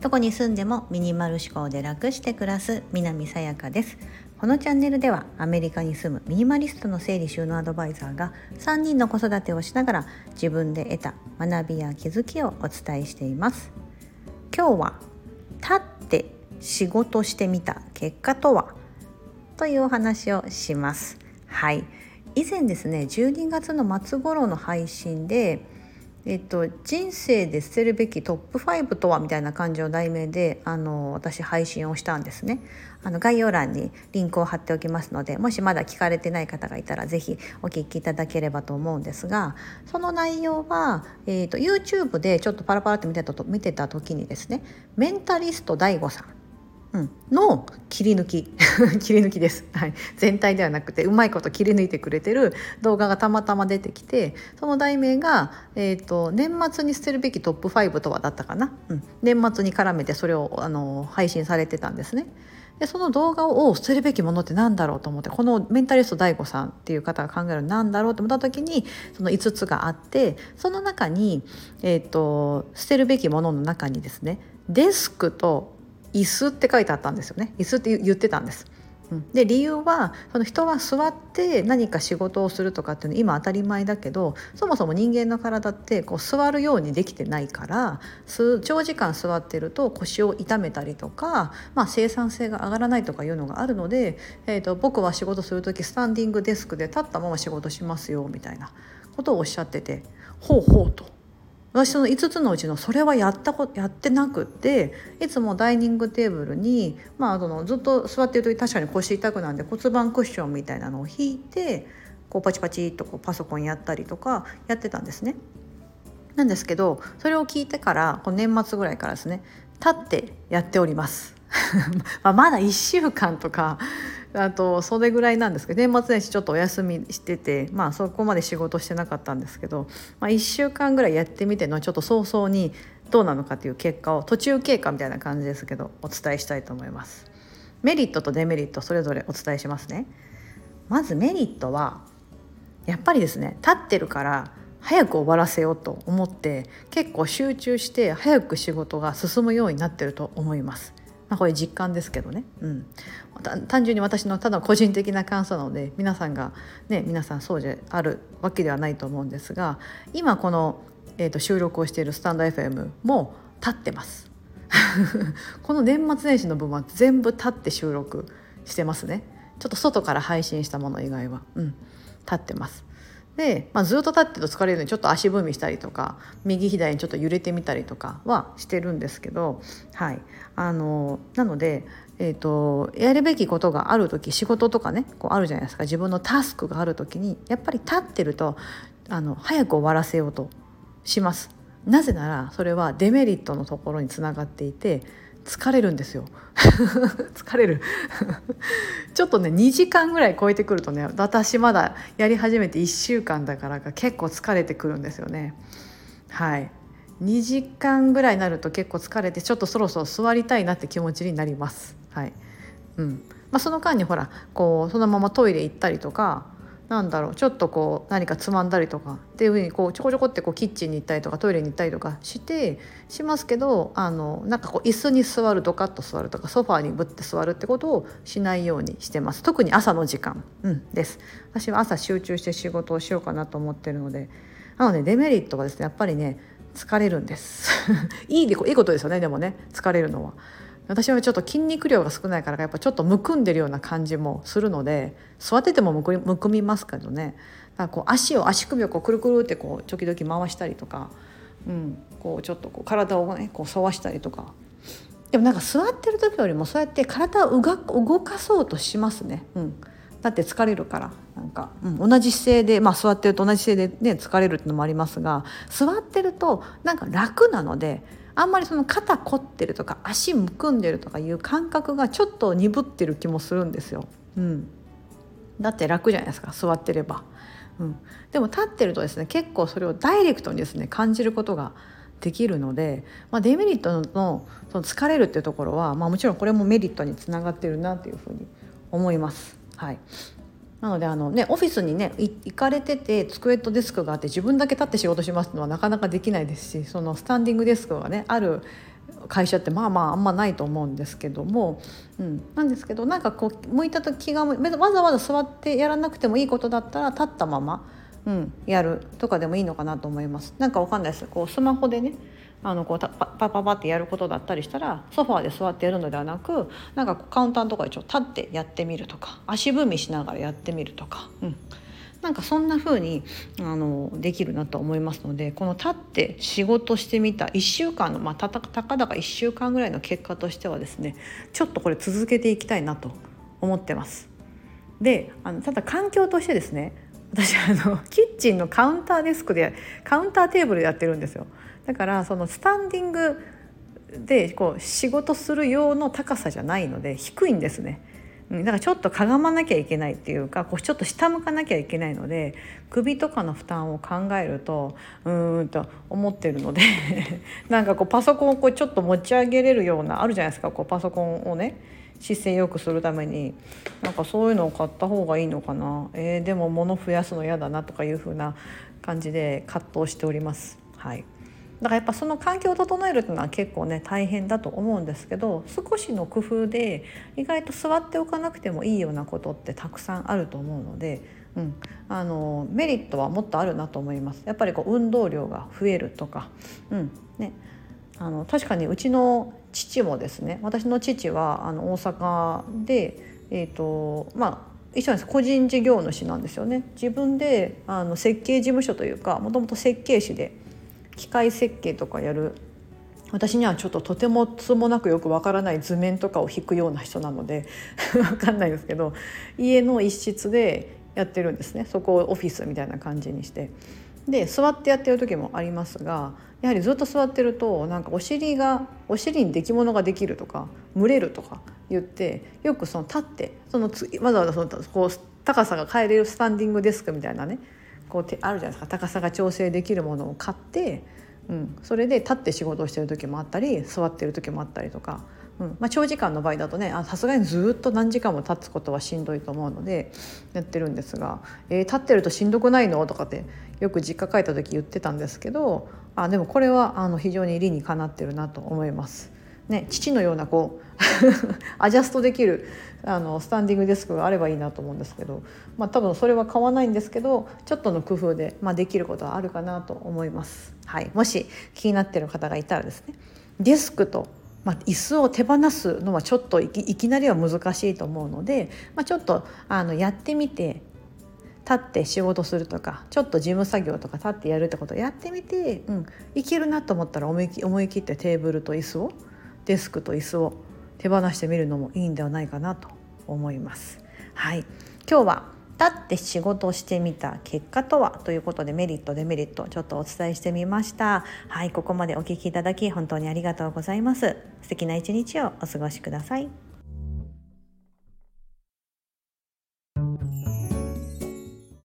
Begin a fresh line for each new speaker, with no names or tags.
どこに住んでもミニマル思考で楽して暮らす南さやかです。このチャンネルではアメリカに住むミニマリストの整理収納アドバイザーが3人の子育てをしながら自分で得た学びや気づきをお伝えしています。今日は立って仕事してみた結果とは？というお話をします。はい。以前ですね12月の末頃の配信でえっと、人生で捨てるべきトップ5とはみたいな感じの題名であの私配信をしたんですね。あの概要欄にリンクを貼っておきますのでもしまだ聞かれてない方がいたら是非お聞きいただければと思うんですがその内容は、えーと、YouTube でちょっとパラパラって見てたと見てた時にですねメンタリスト DAIGO さんうん、の切り抜き。切り抜きです、はい、全体ではなくてうまいこと切り抜いてくれてる動画がたまたま出てきてその題名が、えーと「年末に捨てるべきトップ5とは」だったかな、うん、年末に絡めてそれをあの配信されてたんですね。でその動画を捨てるべきものって何だろうと思ってこのメンタリスト DAIGO さんっていう方が考える何だろうと思った時にその5つがあってその中に、えーと捨てるべきものの中にですねデスクと椅子って書いてあったんですよね。椅子って言ってたんです。で理由はその人は座って何か仕事をするとかっていうの今当たり前だけどそもそも人間の体ってこう座るようにできてないから長時間座ってると腰を痛めたりとか、まあ、生産性が上がらないとかいうのがあるので、えーと、僕は仕事する時スタンディングデスクで立ったまま仕事しますよみたいなことをおっしゃっててほうほうと。私の5つのうちのそれはやったこやってなくっていつもダイニングテーブルに、まあ、そのずっと座ってる時確かに腰痛くなんで骨盤クッションみたいなのを引いてこうパチパチっとこうパソコンやったりとかやってたんですね。なんですけどそれを聞いてからこの年末ぐらいからですね立ってやっております。まあまだ1週間とかあとそれぐらいなんですけど年末年始ちょっとお休みしててまあそこまで仕事してなかったんですけど、まあ、1週間ぐらいやってみてのちょっと早々にどうなのかという結果を途中経過みたいな感じですけどお伝えしたいと思います。メリットとデメリットそれぞれお伝えしますね。まずメリットはやっぱりですね立ってるから早く終わらせようと思って結構集中して早く仕事が進むようになってると思います。まあ、これ実感ですけどね、うん、単純に私のただ個人的な感想なので皆さんがね皆さんそうであるわけではないと思うんですが今この、えーと、収録をしているスタンド FM も立ってます。この年末年始の分は全部立って収録してますね。ちょっと外から配信したもの以外は、うん、立ってます。で、まあ、ずっと立ってると疲れるのでちょっと足踏みしたりとか右左にちょっと揺れてみたりとかはしてるんですけど、はい、あのなので、えーと、やるべきことがある時仕事とかねこうあるじゃないですか自分のタスクがある時にやっぱり立ってるとあの早く終わらせようとします。なぜならそれはデメリットのところにつながっていて疲れるんですよ。疲れる。ちょっとね2時間ぐらい超えてくるとね私まだやり始めて1週間だからか結構疲れてくるんですよね。はい。2時間ぐらいになると結構疲れてちょっとそろそろ座りたいなって気持ちになります。はい。うん。まあ、その間にほらこうそのままトイレ行ったりとかなんだろうちょっとこう何かつまんだりとかっていうふうにこうちょこちょこってこうキッチンに行ったりとかトイレに行ったりとかしてしますけどあのなんかこう椅子に座るドカッと座るとかソファーにぶって座るってことをしないようにしてます。特に朝の時間、うん、です。私は朝集中して仕事をしようかなと思ってるので。なのでデメリットがですねやっぱりね疲れるんです。いいいいことですよねでもね疲れるのは。私はちょっと筋肉量が少ないからやっぱちょっとむくんでるような感じもするので座っててもむくむくみますけどね。だからこう足を足首をこうくるくるってこう時々回したりとか、うん、こうちょっとこう体をねこう反わしたりとか。でもなんか座ってる時よりもそうやって体を動かそうとしますね。うん。だって疲れるから。なんか、うん、同じ姿勢で、まあ、座ってると同じ姿勢で、ね、疲れるっていうのもありますが座ってるとなんか楽なのであんまりその肩凝ってるとか足むくんでるとかいう感覚がちょっと鈍ってる気もするんですよ。うん、だって楽じゃないですか座ってれば。うん、でも立ってるとですね結構それをダイレクトにですね感じることができるので、まあ、デメリットのその疲れるっていうところは、まあ、もちろんこれもメリットにつながってるなっていうふうに思います。はい、なのであの、ね、オフィスにね行かれてて机とデスクがあって自分だけ立って仕事しますのはなかなかできないですしそのスタンディングデスクがねある会社ってまあまああんまないと思うんですけども、うん、なんですけどなんかこう向いた時がわざわざ座ってやらなくてもいいことだったら立ったまま、うん、やるとかでもいいのかなと思います。なんかわかんないですこうスマホでねあのこうパパパパってやることだったりしたらソファーで座ってやるのではなくなんかカウンターのところでちょっと立ってやってみるとか足踏みしながらやってみるとか、うん、なんかそんな風にあにできるなと思いますのでこの立って仕事してみた1週間の、まあ、たたたかだか1週間ぐらいの結果としてはですねちょっとこれ続けていきたいなと思ってます。であのただ環境としてですね私あのキッチンのカウンターデスクでカウンターテーブルでやってるんですよ。だからそのスタンディングでこう仕事する用の高さじゃないので低いんですね。だからちょっとかがまなきゃいけないっていうかこうちょっと下向かなきゃいけないので首とかの負担を考えるとうーんと思ってるので なんかこうパソコンをこうちょっと持ち上げれるようなあるじゃないですかこうパソコンをね姿勢よくするためになんかそういうのを買った方がいいのかな、えー、でも物増やすの嫌だなとかいう風な感じで葛藤しております。はい。だからやっぱその環境を整えるっていうのは結構ね大変だと思うんですけど少しの工夫で意外と座っておかなくてもいいようなことってたくさんあると思うので、うん、あのメリットはもっとあるなと思います。やっぱりこう運動量が増えるとか、うん。ね、あの確かにうちの父もですね私の父はあの大阪で、えーとまあ、一緒なんです。個人事業主なんですよね。自分であの設計事務所というかもともと設計士で機械設計とかやる。私にはちょっととてもつもなくよくわからない図面とかを引くような人なので わかんないですけど家の一室でやってるんですね。そこをオフィスみたいな感じにして。で座ってやってる時もありますがやはりずっと座ってるとなんかお尻がお尻に出来物ができるとか蒸れるとか言ってよくその立ってそのつわざわざそのこう高さが変えれるスタンディングデスクみたいなねこうてあるじゃないですか。高さが調整できるものを買って、うん、それで立って仕事をしてる時もあったり座ってる時もあったりとか、うんまあ、長時間の場合だとねさすがにずっと何時間も立つことはしんどいと思うのでやってるんですが「えー、立ってるとしんどくないの?」とかってよく実家帰った時言ってたんですけどあでもこれはあの非常に理にかなってるなと思います。ね、父のようなこう アジャストできるあのスタンディングデスクがあればいいなと思うんですけど、まあ、多分それは買わないんですけどちょっとの工夫で、まあ、できることはあるかなと思います。はい、もし気になってる方がいたらですねデスクとまあ、椅子を手放すのはちょっといきなりは難しいと思うので、まあ、ちょっとあのやってみて立って仕事するとかちょっと事務作業とか立ってやるってことをやってみて、うん、いけるなと思ったら思い思い切ってテーブルと椅子をデスクと椅子を手放してみるのもいいんではないかなと思います。はい、今日は立って仕事をしてみた結果とはということでメリットデメリットちょっとお伝えしてみました。はいここまでお聞きいただき本当にありがとうございます。素敵な一日をお過ごしください。